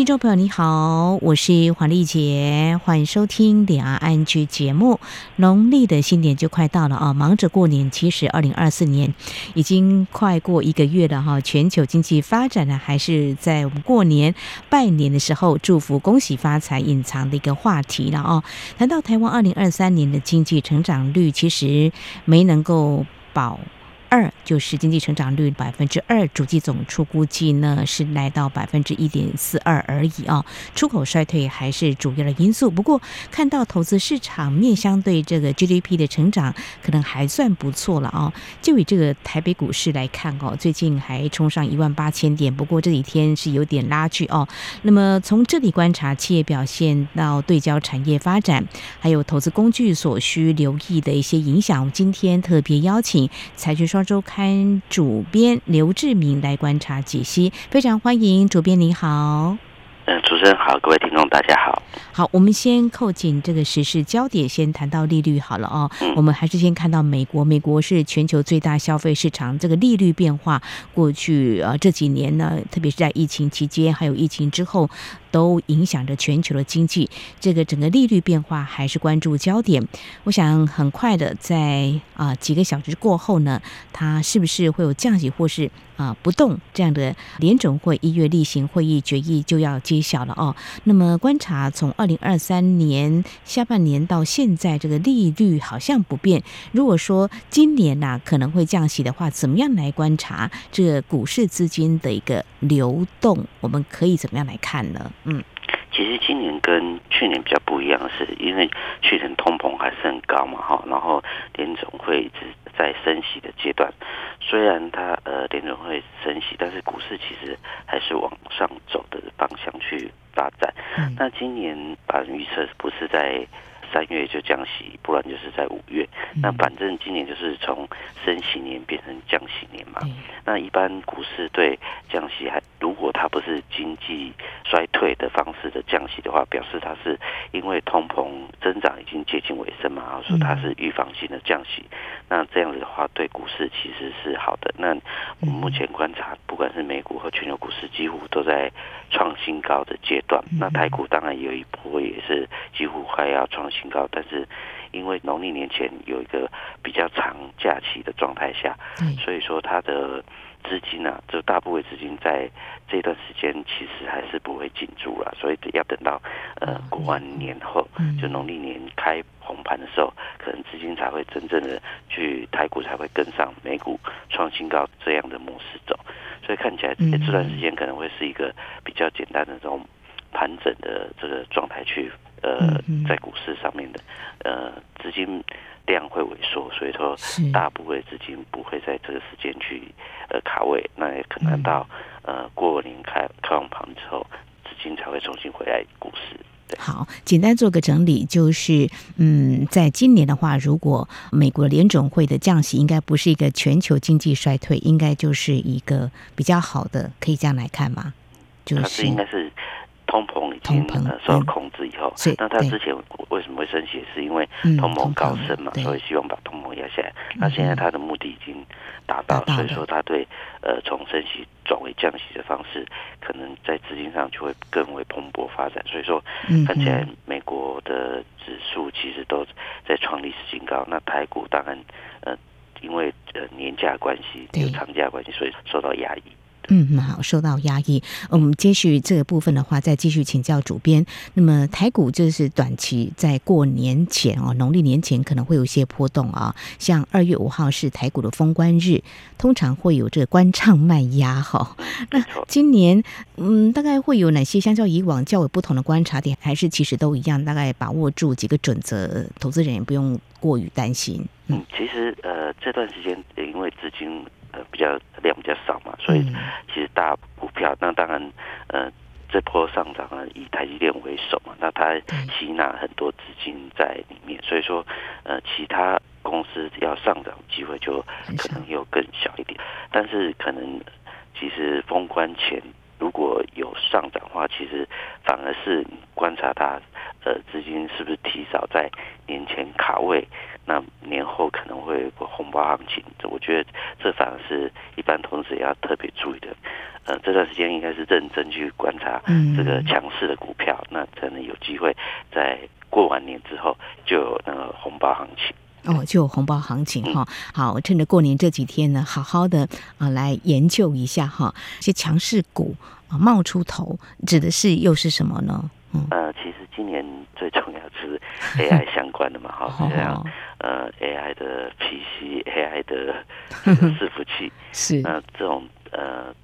听众朋友你好，我是黄丽杰，欢迎收听两岸 ING 节目。农历的新年就快到了啊，忙着过年。其实二零二四年已经快过一个月了哈，全球经济发展呢，还是在我们过年拜年的时候祝福、恭喜发财隐藏的一个话题了啊。谈到台湾二零二三年的经济成长率，其实没能够保。二就是经济成长率百分之二，主机总出估计呢是来到百分之一点四二而已啊。出口衰退还是主要的因素，不过看到投资市场面相对这个 GDP 的成长可能还算不错了啊。就以这个台北股市来看哦，最近还冲上一万八千点，不过这几天是有点拉锯哦。那么从这里观察企业表现到对焦产业发展，还有投资工具所需留意的一些影响，今天特别邀请财讯双。周刊主编刘志明来观察解析，非常欢迎主编，您好。嗯，主持人好，各位听众大家好。好，我们先扣紧这个时事焦点，先谈到利率好了哦。嗯、我们还是先看到美国，美国是全球最大消费市场，这个利率变化过去呃这几年呢，特别是在疫情期间，还有疫情之后。都影响着全球的经济，这个整个利率变化还是关注焦点。我想很快的在啊几个小时过后呢，它是不是会有降息或是啊不动这样的联准会一月例行会议决议就要揭晓了哦。那么观察从二零二三年下半年到现在，这个利率好像不变。如果说今年呐、可能会降息的话，怎么样来观察这股市资金的一个流动？我们可以怎么样来看呢？嗯，其实今年跟去年比较不一样的是，因为去年通膨还是很高嘛，哈，然后联总会一直在升息的阶段，虽然它呃联总会升息，但是股市其实还是往上走的方向去发展。嗯，那今年把预测不是在。三月就降息，不然就是在五月。那反正今年就是从升息年变成降息年嘛。那一般股市对降息还，如果它不是经济衰退的方式的降息的话，表示它是因为通膨增长已经接近尾声嘛，然后说它是预防性的降息。那这样子的话，对股市其实是好的。那我们目前观察，不管是美股和全球股市，几乎都在创新高的阶段。那台股当然有一波也是几乎快要创新。高，但是因为农历年前有一个比较长假期的状态下，所以说它的资金呢、啊，就大部分资金在这段时间其实还是不会进驻了，所以要等到呃过完年后，就农历年开红盘的时候，可能资金才会真正的去台股才会跟上美股创新高这样的模式走，所以看起来这段时间可能会是一个比较简单的这种盘整的这个状态去。呃，在股市上面的呃资金量会萎缩，所以说大部分资金不会在这个时间去呃卡位，那也可能到呃过年开开完盘之后，资金才会重新回来股市。好，简单做个整理，就是嗯，在今年的话，如果美国联总会的降息，应该不是一个全球经济衰退，应该就是一个比较好的，可以这样来看吗？就是应该是。通膨已经呃受到控制以后，那他之前为什么会升息？是因为通膨高升嘛，所以希望把通膨压下来。那现在他的目的已经达到，所以说他对呃从升息转为降息的方式，可能在资金上就会更为蓬勃发展。所以说看起来美国的指数其实都在创历史新高。那台股当然呃因为呃年假关系有长假关系，所以受到压抑。嗯，好，受到压抑。我们接续这个部分的话，再继续请教主编。那么台股就是短期在过年前哦，农历年前可能会有一些波动啊。像二月五号是台股的封关日，通常会有这个关唱卖压哈。那今年嗯，大概会有哪些相较以往较为不同的观察点？还是其实都一样？大概把握住几个准则，投资人也不用过于担心。嗯，其实呃这段时间因为资金。呃，比较量比较少嘛，所以其实大股票，那当然，呃，这波上涨啊，以台积电为首嘛，那它吸纳很多资金在里面，所以说，呃，其他公司要上涨机会就可能又更小一点。但是可能其实封关前如果有上涨的话，其实反而是观察它呃资金是不是提早在年前卡位，那年后可能会有个红包行情。我觉得这反而是一般投资者要特别注意的。呃，这段时间应该是认真去观察这个强势的股票，那可能有机会在过完年之后就有那个红包行情。哦，就有红包行情哈。好，趁着过年这几天呢，好好的啊来研究一下哈，这些强势股啊冒出头，指的是又是什么呢？嗯，呃，其实今年最重要是 AI 相关的嘛，哈，像呃 AI 的 PC，AI 的 伺服器，是那这种呃。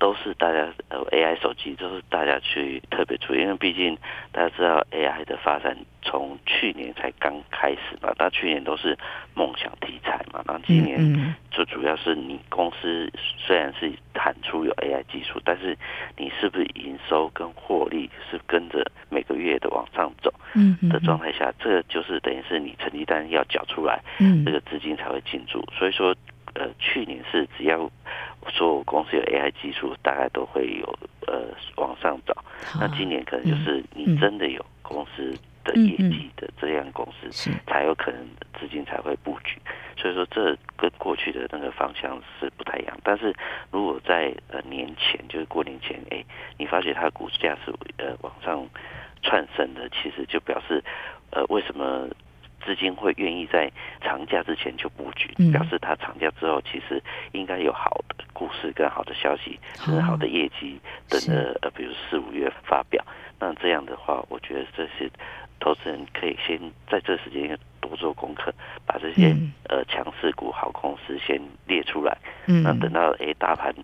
都是大家呃 AI 手机都是大家去特别注意，因为毕竟大家知道 AI 的发展从去年才刚开始嘛，那去年都是梦想题材嘛，那今年就主要是你公司虽然是喊出有 AI 技术，但是你是不是营收跟获利是跟着每个月的往上走的状态下，这个就是等于是你成绩单要缴出来，这个资金才会进驻，所以说。呃，去年是只要说公司有 AI 技术，大概都会有呃往上涨。那今年可能就是你真的有公司的业绩的这样公司，才有可能资金才会布局。所以说，这跟过去的那个方向是不太一样。但是如果在呃年前，就是过年前，哎，你发现它的股价是呃往上窜升的，其实就表示呃为什么？资金会愿意在长假之前就布局，表示它长假之后其实应该有好的故事跟好的消息，甚至好的业绩等着呃，比如四五月发表。那这样的话，我觉得这些投资人可以先在这时间多做功课，把这些呃强势股好公司先列出来。那等到哎大盘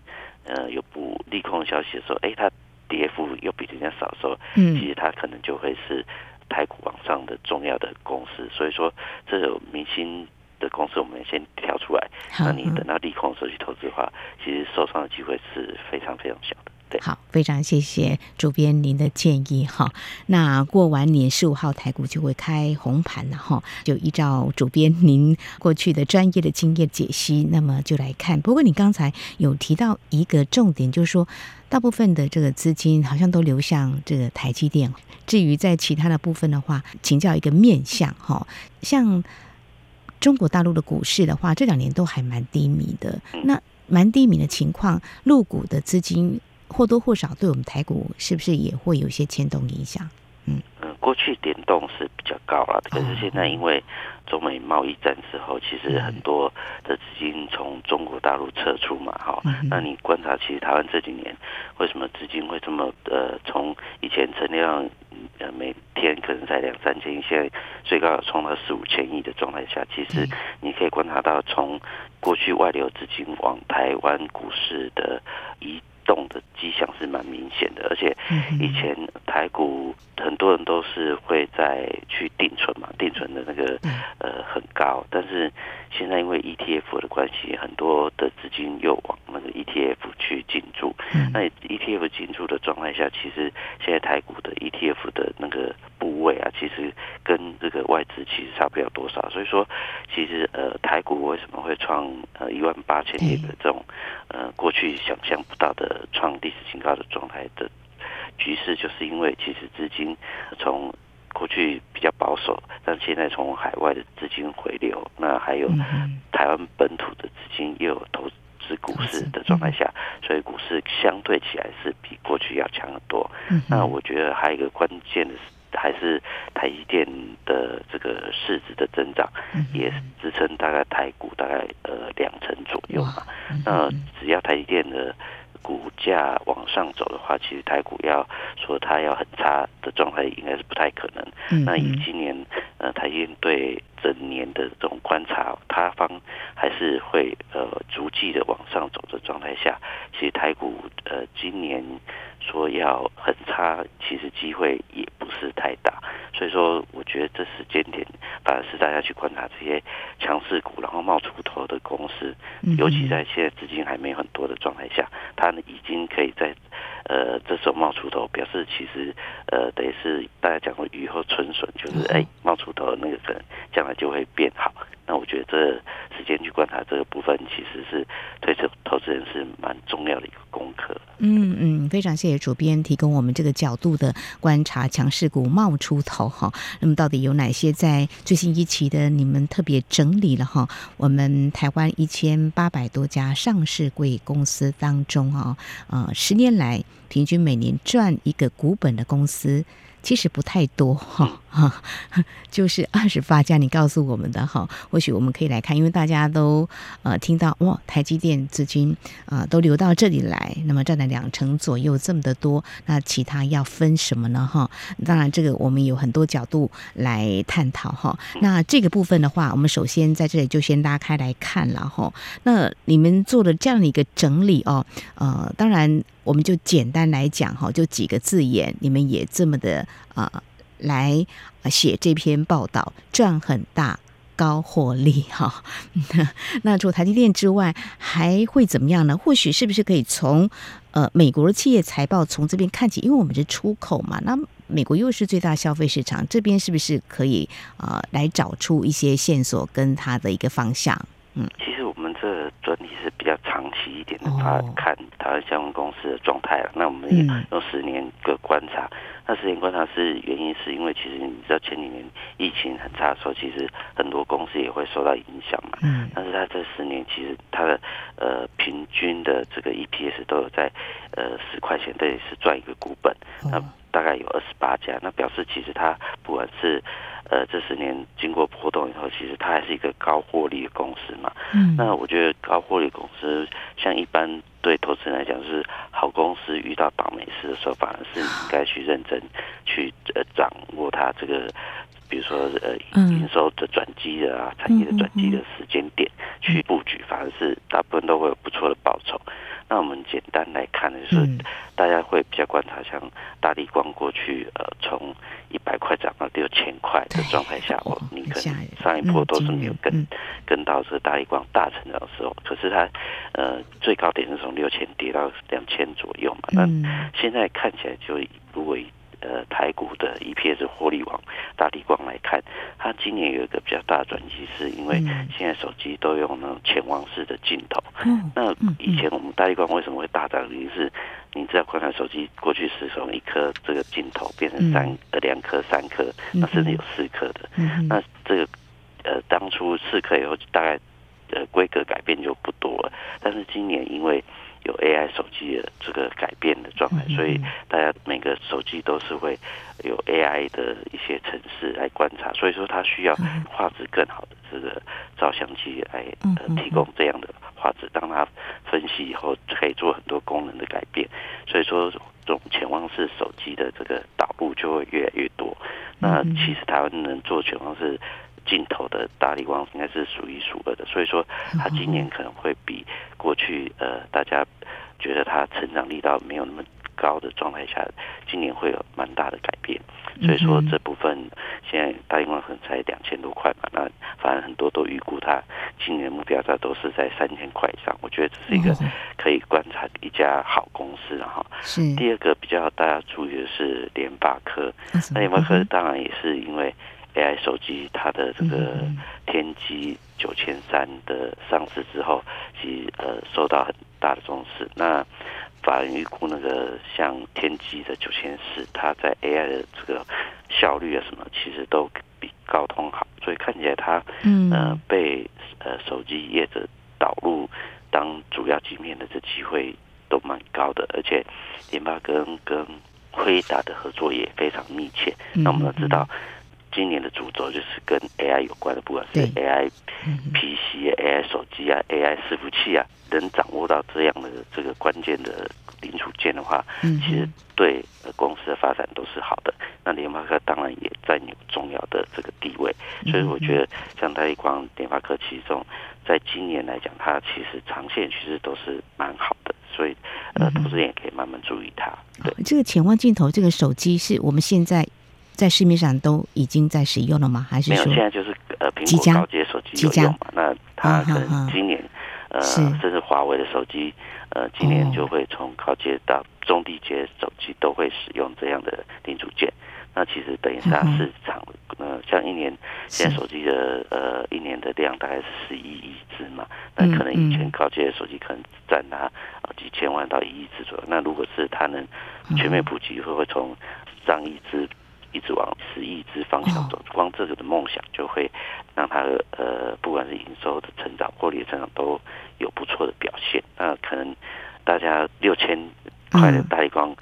呃有不利空消息的时候，哎它跌幅又比人家少的时候，其实它可能就会是。台股往上的重要的公司，所以说这种明星的公司，我们先挑出来。那你等到利空的时候去投资的话，其实受伤的机会是非常非常小的。好，非常谢谢主编您的建议哈。那过完年十五号台股就会开红盘了哈，就依照主编您过去的专业的经验解析，那么就来看。不过你刚才有提到一个重点，就是说。大部分的这个资金好像都流向这个台积电。至于在其他的部分的话，请教一个面向哈，像中国大陆的股市的话，这两年都还蛮低迷的。那蛮低迷的情况，入股的资金或多或少对我们台股是不是也会有一些牵动影响？嗯。嗯，过去联动是比较高了，可是现在因为中美贸易战之后，其实很多的资金从中国大陆撤出嘛，哈，那你观察，其实台湾这几年为什么资金会这么呃，从以前成交量呃每天可能才两三千亿，现在最高有冲到四五千亿的状态下，其实你可以观察到，从过去外流资金往台湾股市的移动的迹象是蛮明显的，而且以前台股很多人都是会在去定存嘛，定存的那个呃很高，但是现在因为 ETF 的关系，很多的资金又往那个 ETF 去进驻。那 ETF 进驻的状态下，其实现在台股的 ETF 的那个部位啊，其实跟这个外资其实差不了多少。所以说，其实呃台股为什么会创呃一万八千点的这种呃过去想象不到的。创历史新高的状态的局势，就是因为其实资金从过去比较保守，但现在从海外的资金回流，那还有台湾本土的资金又有投资股市的状态下，所以股市相对起来是比过去要强很多。那我觉得还有一个关键的是，还是台积电的这个市值的增长，也支撑大概台股大概呃两成左右嘛。那只要台积电的股价往上走的话，其实台股要说它要很差的状态，应该是不太可能。那以今年呃台积电对整年的这种观察，它方还是会呃逐季的往上走的状态下，其实台股呃今年说要很差，其实机会也不是太大。所以说，我觉得这时间点反而是大家去观察这些强势股，然后冒出头的公司，尤其在现在资金还没有很多的状态下，它呢已经可以在呃这时候冒出头，表示其实呃等于是大家讲的雨后春笋，就是哎冒出头的那个人将来就会变好。那我觉得这时间去观察这个部分，其实是对这投资人是蛮重要的一个功课。嗯嗯，非常谢谢主编提供我们这个角度的观察，强势股冒出头哈。那么到底有哪些在最新一期的你们特别整理了哈？我们台湾一千八百多家上市柜公司当中啊，呃，十年来平均每年赚一个股本的公司。其实不太多哈哈，就是二十八家，你告诉我们的哈，或许我们可以来看，因为大家都呃听到哇，台积电资金啊、都流到这里来，那么占了两成左右，这么的多，那其他要分什么呢哈？当然这个我们有很多角度来探讨哈。那这个部分的话，我们首先在这里就先拉开来看了哈。那你们做了这样的一个整理哦，呃，当然。我们就简单来讲哈，就几个字眼，你们也这么的啊、来写这篇报道，赚很大，高获利哈。那除了台积电之外，还会怎么样呢？或许是不是可以从呃美国的企业财报从这边看起？因为我们是出口嘛，那美国又是最大消费市场，这边是不是可以啊、呃、来找出一些线索跟它的一个方向？嗯，这专题是比较长期一点的，他看台湾相关公司的状态了。那我们也用十年个观察，那十年观察是原因是因为其实你知道前几年疫情很差的时候，其实很多公司也会受到影响嘛。嗯，但是它这十年其实它的呃平均的这个 EPS 都有在呃十块钱，这也是赚一个股本。那大概有二十八家，那表示其实它不管是呃，这十年经过波动以后，其实它还是一个高获利的公司嘛。嗯，那我觉得高获利公司，像一般对投资人来讲，是好公司遇到倒霉事的时候，反而是应该去认真去呃掌握它这个，比如说呃营收的转机的啊，产业的转机的时间点去布局，反而是大部分都会有不错的报酬。那我们简单来看的就是，大家会比较观察，像大力光过去呃从一百块涨到六千块的状态下，哦你可能上一波都是没有跟跟到这个大力光大成长的时候，可是它呃最高点是从六千跌到两千左右嘛，那现在看起来就如果以呃，台股的 EPS 获利王大地光来看，它今年有一个比较大的转机，是因为现在手机都用那种潜望式的镜头。嗯。那以前我们大立光为什么会大涨？原因是你知道，观看手机过去是从一颗这个镜头变成三呃两颗、三颗，那甚至有四颗的。嗯。那这个呃，当初四颗以后，大概呃规格改变就不多了。但是今年因为有 AI 手机的这个改变的状态，所以大家每个手机都是会有 AI 的一些程式来观察，所以说它需要画质更好的这个照相机来呃提供这样的画质，让它分析以后可以做很多功能的改变，所以说这种潜望式手机的这个导入就会越来越多。那其实台湾能做潜望式镜头的大力光应该是数一数二的，所以说它今年可能会比过去呃大家觉得它成长力道没有那么高的状态下，今年会有蛮大的改变。所以说这部分现在大力光可能才两千多块嘛，那反正很多都预估它今年目标价都是在三千块以上。我觉得这是一个可以观察一家好公司哈。是。第二个比较大家注意的是联发科，那联发科当然也是因为。AI 手机它的这个天玑九千三的上市之后，其实呃受到很大的重视。那法人预估那个像天玑的九千四，它在 AI 的这个效率啊什么，其实都比高通好。所以看起来它呃被呃手机业者导入当主要晶片的这机会都蛮高的。而且联发科跟跟辉达的合作也非常密切。那我们都知道。今年的主轴就是跟 AI 有关的，不管是 AI PC、AI 手机啊、AI 伺服器啊，能掌握到这样的这个关键的零组件的话，其实对公司的发展都是好的。那联发科当然也占有重要的这个地位，所以我觉得像大立光、联发科其中，在今年来讲，它其实长线其实都是蛮好的，所以呃，投资人也可以慢慢注意它。对，这个潜望镜头这个手机是我们现在。在市面上都已经在使用了吗？还是说没有？现在就是呃，苹果高阶手机有用嘛？那它可能今年呃，甚至华为的手机呃，今年就会从高阶到中低阶手机都会使用这样的零组件。那其实等于是它市场呃，像一年现在手机的呃一年的量大概是十一亿只嘛，那可能以前高阶的手机可能占它几千万到一亿只左右。那如果是它能全面普及，会不会从上亿只一直往十亿只方向走，光这个的梦想就会让它呃不管是营收的成长、获利的成长都有不错的表现。那可能大家六千块的大力光。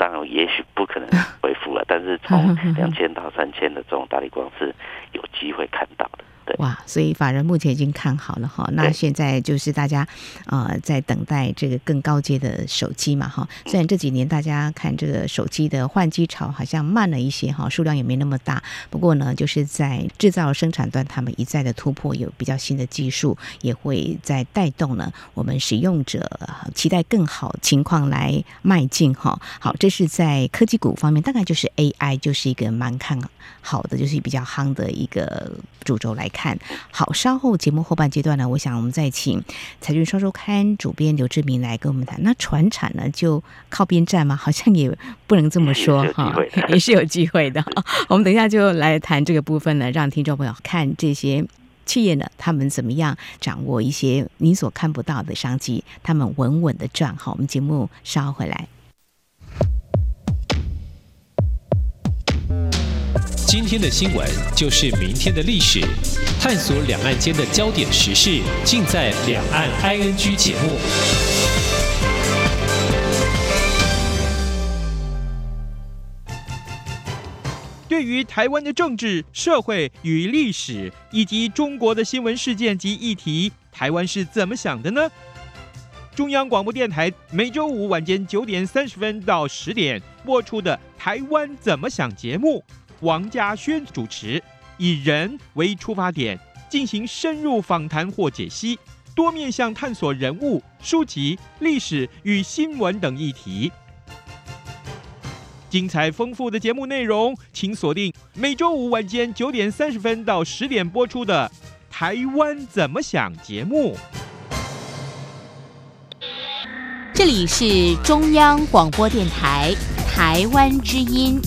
当然，也许不可能恢复了，但是从 两千到三千的这种大力光是有机会看到的。哇，所以法人目前已经看好了哈，那现在就是大家呃在等待这个更高阶的手机嘛哈。虽然这几年大家看这个手机的换机潮好像慢了一些哈，数量也没那么大，不过呢，就是在制造生产端，他们一再的突破，有比较新的技术，也会在带动呢我们使用者期待更好情况来迈进哈。好，这是在科技股方面，大概就是 AI 就是一个蛮看好的，就是比较夯的一个主轴来看。好，稍后节目后半阶段呢，我想我们再请财讯双周刊主编刘志明来跟我们谈。那船产呢，就靠边站吗？好像也不能这么说哈，也是有机会的。我们等一下就来谈这个部分呢，让听众朋友看这些企业呢，他们怎么样掌握一些你所看不到的商机，他们稳稳的赚。好，我们节目稍后回来。今天的新闻就是明天的历史，探索两岸间的焦点时事，尽在《两岸 ING》节目。对于台湾的政治、社会与历史，以及中国的新闻事件及议题，台湾是怎么想的呢？中央广播电台每周五晚间九点三十分到十点播出的《台湾怎么想》节目。王家轩主持，以人为出发点，进行深入访谈或解析，多面向探索人物、书籍、历史与新闻等议题。精彩丰富的节目内容，请锁定每周五晚间九点三十分到十点播出的《台湾怎么想》节目。这里是中央广播电台台湾之音。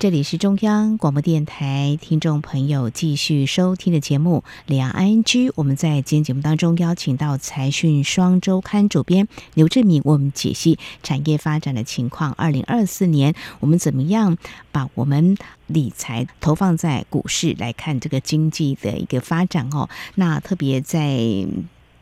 这里是中央广播电台，听众朋友继续收听的节目《两岸 ING》。我们在今天节目当中邀请到财讯双周刊主编刘志明，为我们解析产业发展的情况。二零二四年，我们怎么样把我们理财投放在股市来看这个经济的一个发展哦？那特别在。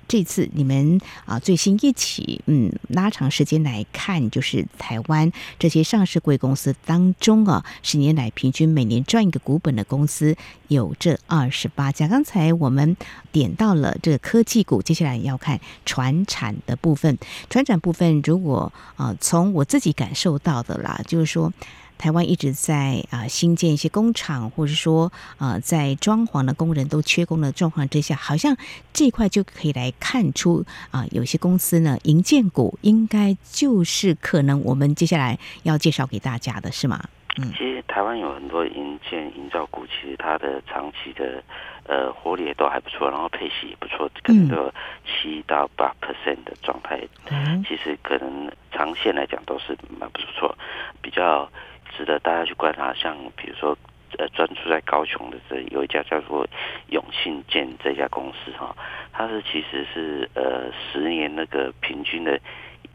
这次你们啊最新一起嗯拉长时间来看，就是台湾这些上市柜公司当中啊，十年来平均每年赚一个股本的公司有这二十八家。刚才我们点到了这个科技股，接下来要看船产的部分。船产部分，如果啊从我自己感受到的啦，就是说。台湾一直在啊新建一些工厂，或者说啊在装潢的工人都缺工的状况之下，好像这一块就可以来看出啊有些公司呢，银建股应该就是可能我们接下来要介绍给大家的是吗？嗯，其实台湾有很多银建营造股，其实它的长期的呃活力也都还不错，然后配息也不错，可能都七到八 percent 的状态，嗯，其实可能长线来讲都是蛮不错，比较。值得大家去观察，像比如说，呃，专注在高雄的这有一家叫做永信建这家公司哈，它是其实是呃十年那个平均的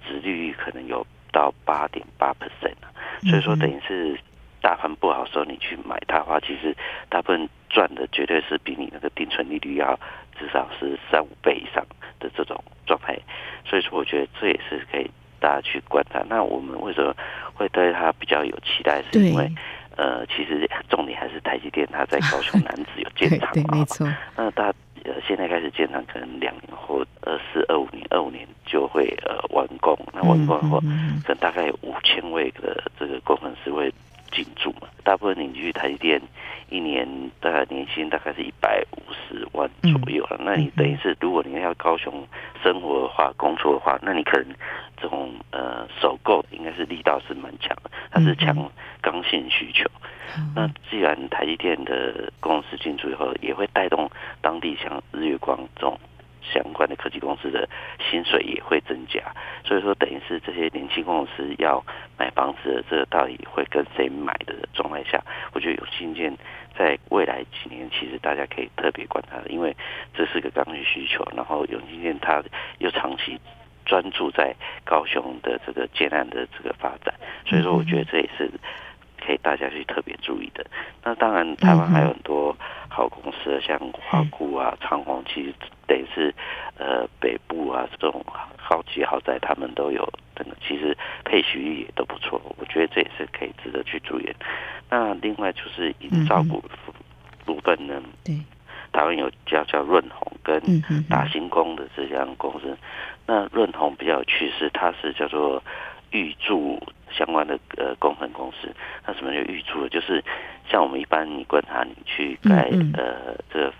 值利率可能有到八点八 percent，所以说等于是大盘不好的时候你去买它的话，其实大部分赚的绝对是比你那个定存利率要至少是三五倍以上的这种状态，所以说我觉得这也是可以。大家去观察，那我们为什么会对它比较有期待？是因为呃，其实重点还是台积电，它在高雄男子有建厂嘛。对，没错。那大呃现在开始建厂，可能两年后，二四二五年，二五年就会呃完工。那完工后，可能大概有五千位的这个工程师会进驻嘛。大部分你去台积电，一年大概年薪大概是一百五十万左右了。那你等于是，如果你要高雄生活的话，工作的话，那你可能。这种呃，首购应该是力道是蛮强的，它是强刚性需求。那既然台积电的公司进驻以后，也会带动当地像日月光这种相关的科技公司的薪水也会增加，所以说等于是这些年轻公司要买房子的这个到底会跟谁买的状态下，我觉得永庆建在未来几年其实大家可以特别观察的，因为这是个刚需需求，然后永庆建它又长期专注在高雄的这个建案的这个发展，所以说我觉得这也是。可以大家去特别注意的。那当然，台湾还有很多好公司，像华固啊、长虹，其实等于是呃北部啊这种高级豪宅，他们都有等等，其实配息率也都不错。我觉得这也是可以值得去注意。那另外就是营造股部分呢，对，台湾有叫叫润红跟大新工的这家公司。那润红比较有趣是，它是叫做预铸。相关的呃工程公司，那什么叫预铸？就是像我们一般，你观察你去盖呃这个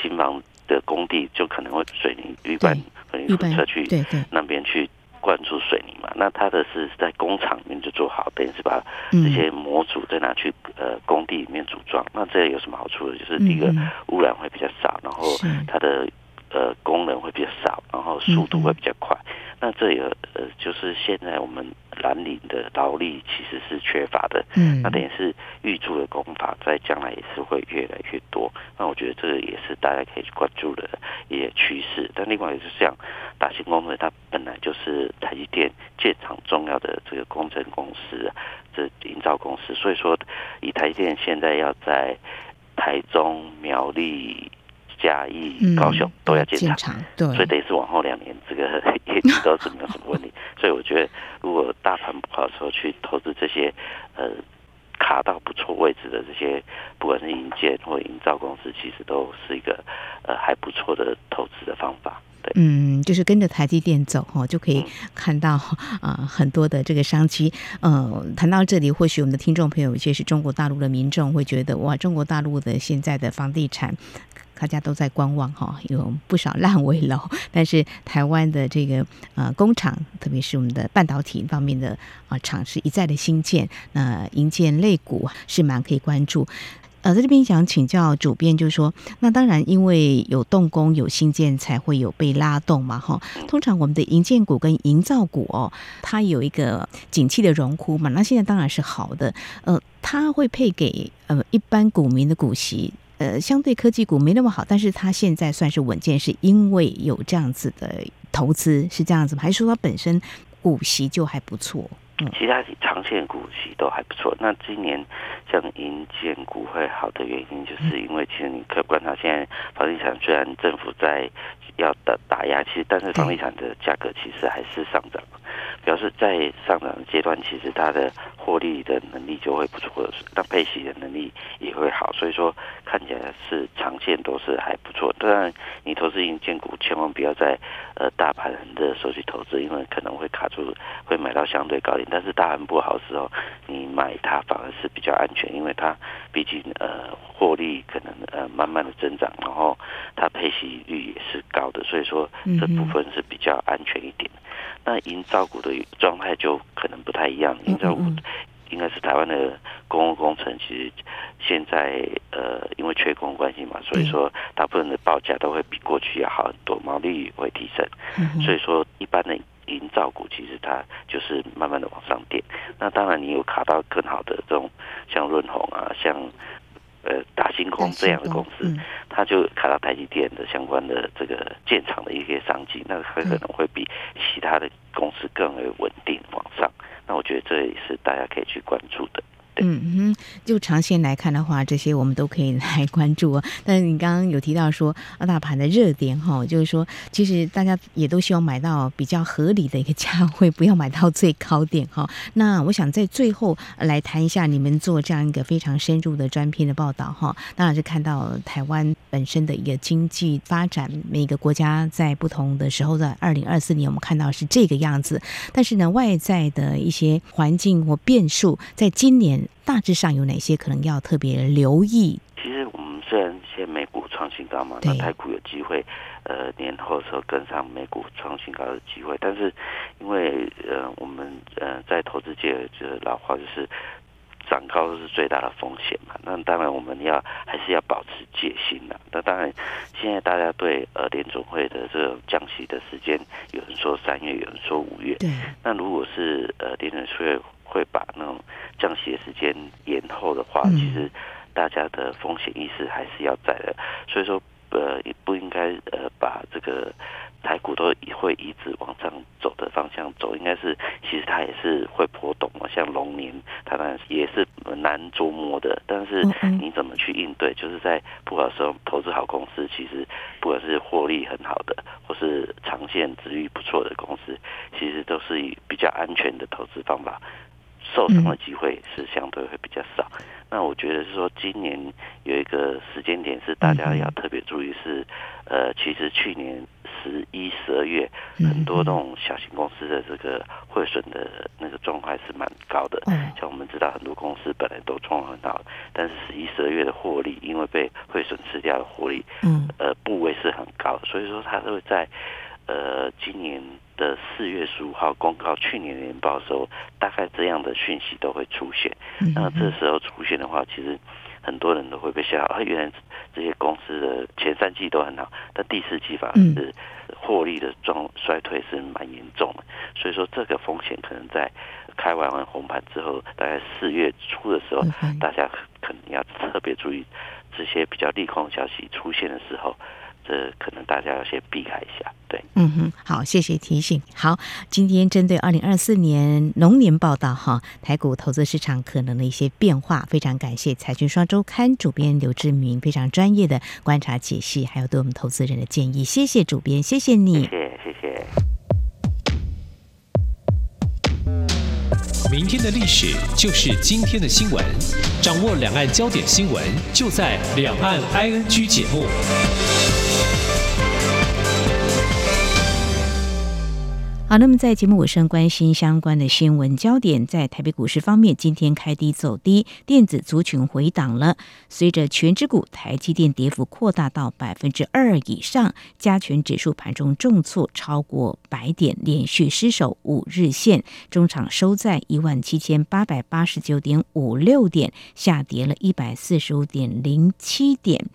新房的工地，就可能会水泥预拌，混凝土车去那边去灌注水泥嘛。那它的是在工厂里面就做好，等于是把这些模组再拿去呃工地里面组装。那这有什么好处呢？就是第一个污染会比较少，然后它的呃功能会比较少，然后速度会比较快。那这也呃就是现在我们。蓝领的劳力其实是缺乏的，嗯，那等于是预祝的工法，在将来也是会越来越多。那我觉得这个也是大家可以去关注的一些趋势。但另外也是像大型工程，它本来就是台积电建厂重要的这个工程公司，这营造公司。所以说，以台积电现在要在台中、苗栗、嘉义、高雄都要建厂，对，所以等于是往后两年这个 业绩都是没有什么问题。所以我觉得，如果大盘不好的时候去投资这些，呃，卡到不错位置的这些，不管是营建或营造公司，其实都是一个呃还不错的投资的方法。对，嗯，就是跟着台积电走哦，就可以看到啊、很多的这个商机。呃，谈到这里，或许我们的听众朋友，有些是中国大陆的民众，会觉得哇，中国大陆的现在的房地产。大家都在观望哈，有不少烂尾楼，但是台湾的这个呃工厂，特别是我们的半导体方面的啊厂，是一再的新建，那营建类股是蛮可以关注。呃，在这边想请教主编，就是说，那当然因为有动工有新建，才会有被拉动嘛哈。通常我们的营建股跟营造股哦，它有一个景气的荣枯嘛，那现在当然是好的。呃，它会配给呃一般股民的股息。呃，相对科技股没那么好，但是它现在算是稳健，是因为有这样子的投资，是这样子吗？还是说它本身股息就还不错？嗯，其他长线股息都还不错。那今年像银建股会好的原因，就是因为其实你可以观察，现在房地产虽然政府在要打打压，其实但是房地产的价格其实还是上涨。表示在上涨的阶段，其实它的获利的能力就会不错，那配息的能力也会好，所以说看起来是长线都是还不错。当然，你投资营建股，千万不要在呃大盘的时候去投资，因为可能会卡住，会买到相对高点。但是大盘不好的时候，你买它反而是比较安全，因为它毕竟呃获利可能呃慢慢的增长，然后它配息率也是高的，所以说这部分是比较安全一点。那营造股的状态就可能不太一样，营造股应该是台湾的公共工程，其实现在呃因为缺工关系嘛，所以说大部分的报价都会比过去要好很多，毛利率会提升，所以说一般的营造股其实它就是慢慢的往上垫。那当然你有卡到更好的这种像润红啊，像。呃，大新工这样的公司，它就看到台积电的相关的这个建厂的一些商机，那很可能会比其他的公司更为稳定往上。那我觉得这也是大家可以去关注的。嗯哼，就长线来看的话，这些我们都可以来关注啊。但是你刚刚有提到说，二，大盘的热点哈，就是说，其实大家也都希望买到比较合理的一个价位，不要买到最高点哈。那我想在最后来谈一下，你们做这样一个非常深入的专篇的报道哈，当然是看到台湾本身的一个经济发展，每个国家在不同的时候，在二零二四年我们看到是这个样子，但是呢，外在的一些环境或变数，在今年。大致上有哪些可能要特别留意？其实我们虽然现在美股创新高嘛，那台股有机会，呃，年后的时候跟上美股创新高的机会，但是因为呃，我们呃在投资界就是老话就是涨高是最大的风险嘛，那当然我们要还是要保持戒心了。那当然，现在大家对呃联总会的这种降息的时间，有人说三月，有人说五月。对。那如果是呃联准会会把那种降息的时间延后的话，嗯、其实大家的风险意识还是要在的。所以说，呃，也不应该呃把这个。台股都会一直往上走的方向走，应该是其实它也是会波动嘛。像龙年，它当然也是难捉摸的。但是你怎么去应对？就是在不好的时候投资好公司，其实不管是获利很好的，或是长线殖利率不错的公司，其实都是以比较安全的投资方法，受伤的机会是相对会比较少。那我觉得是说，今年有一个时间点是大家要特别注意是，呃，其实去年。十一、十二月，很多这种小型公司的这个汇损的那个状况是蛮高的。像我们知道，很多公司本来都状况很好，但是十一、十二月的获利，因为被汇损吃掉的获利，嗯，呃，部位是很高，所以说它都会在呃今年的四月十五号公告去年年报的时候，大概这样的讯息都会出现。那这时候出现的话，其实。很多人都会被吓到，啊，原来这些公司的前三季都很好，但第四季反而是获利的状衰退是蛮严重的，所以说这个风险可能在开完完红盘之后，大概四月初的时候，大家可能要特别注意这些比较利空消息出现的时候。这可能大家要先避开一下，对，嗯哼，好，谢谢提醒。好，今天针对二零二四年龙年报道哈，台股投资市场可能的一些变化，非常感谢财讯双周刊主编刘志明非常专业的观察解析，还有对我们投资人的建议，谢谢主编，谢谢你，谢谢，谢谢。明天的历史就是今天的新闻，掌握两岸焦点新闻，就在两岸 ING 节目。好，那么在节目尾声，关心相关的新闻焦点，在台北股市方面，今天开低走低，电子族群回档了。随着权值股台积电跌幅扩大到百分之二以上，加权指数盘中重挫超过百点，连续失守五日线，中场收在一万七千八百八十九点五六点，下跌了一百四十五点零七点。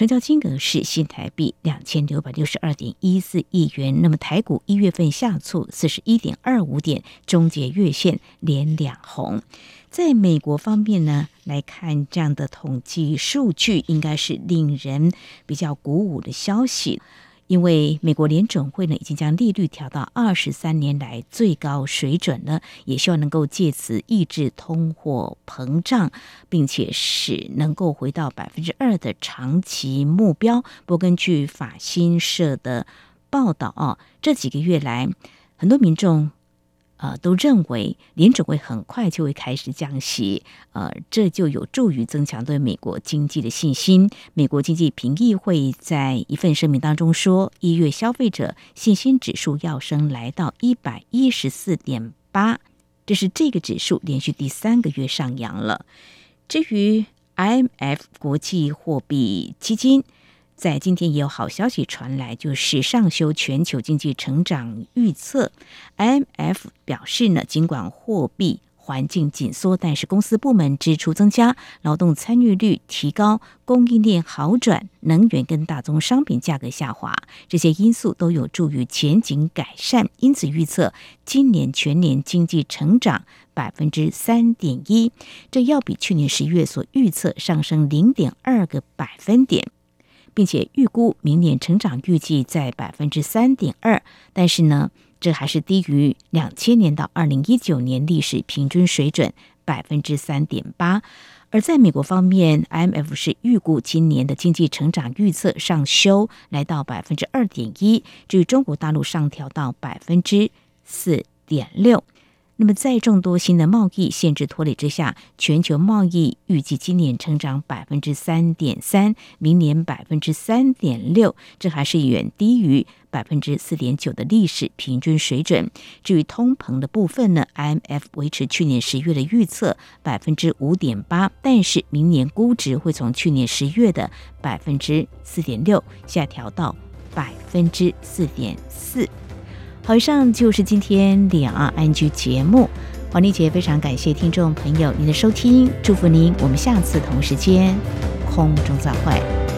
成交金额是新台币两千六百六十二点一四亿元。那么台股一月份下挫四十一点二五点，终结月线连两红。在美国方面呢，来看这样的统计数据，应该是令人比较鼓舞的消息。因为美国联准会呢已经将利率调到二十三年来最高水准了，也希望能够借此抑制通货膨胀，并且使能够回到百分之二的长期目标。不过，根据法新社的报道啊，这几个月来，很多民众。呃，都认为联准会很快就会开始降息，呃，这就有助于增强对美国经济的信心。美国经济评议会在一份声明当中说，一月消费者信心指数跃升来到一百一十四点八，这是这个指数连续第三个月上扬了。至于 IMF 国际货币基金。在今天也有好消息传来，就是上修全球经济成长预测。IMF 表示呢，尽管货币环境紧缩，但是公司部门支出增加，劳动参与率提高，供应链好转，能源跟大宗商品价格下滑，这些因素都有助于前景改善。因此预测今年全年经济成长百分之三点一，这要比去年十一月所预测上升零点二个百分点。并且预估明年成长预计在百分之三点二，但是呢，这还是低于两千年到二零一九年历史平均水准百分之三点八。而在美国方面，IMF 是预估今年的经济成长预测上修来到百分之二点一，至于中国大陆上调到百分之四点六。那么，在众多新的贸易限制拖累之下，全球贸易预计今年成长百分之三点三，明年百分之三点六，这还是远低于百分之四点九的历史平均水准。至于通膨的部分呢，IMF 维持去年十月的预测百分之五点八，但是明年估值会从去年十月的百分之四点六下调到百分之四点四。好，以上就是今天两岸安居节目。黄丽姐非常感谢听众朋友您的收听，祝福您，我们下次同时间空中再会。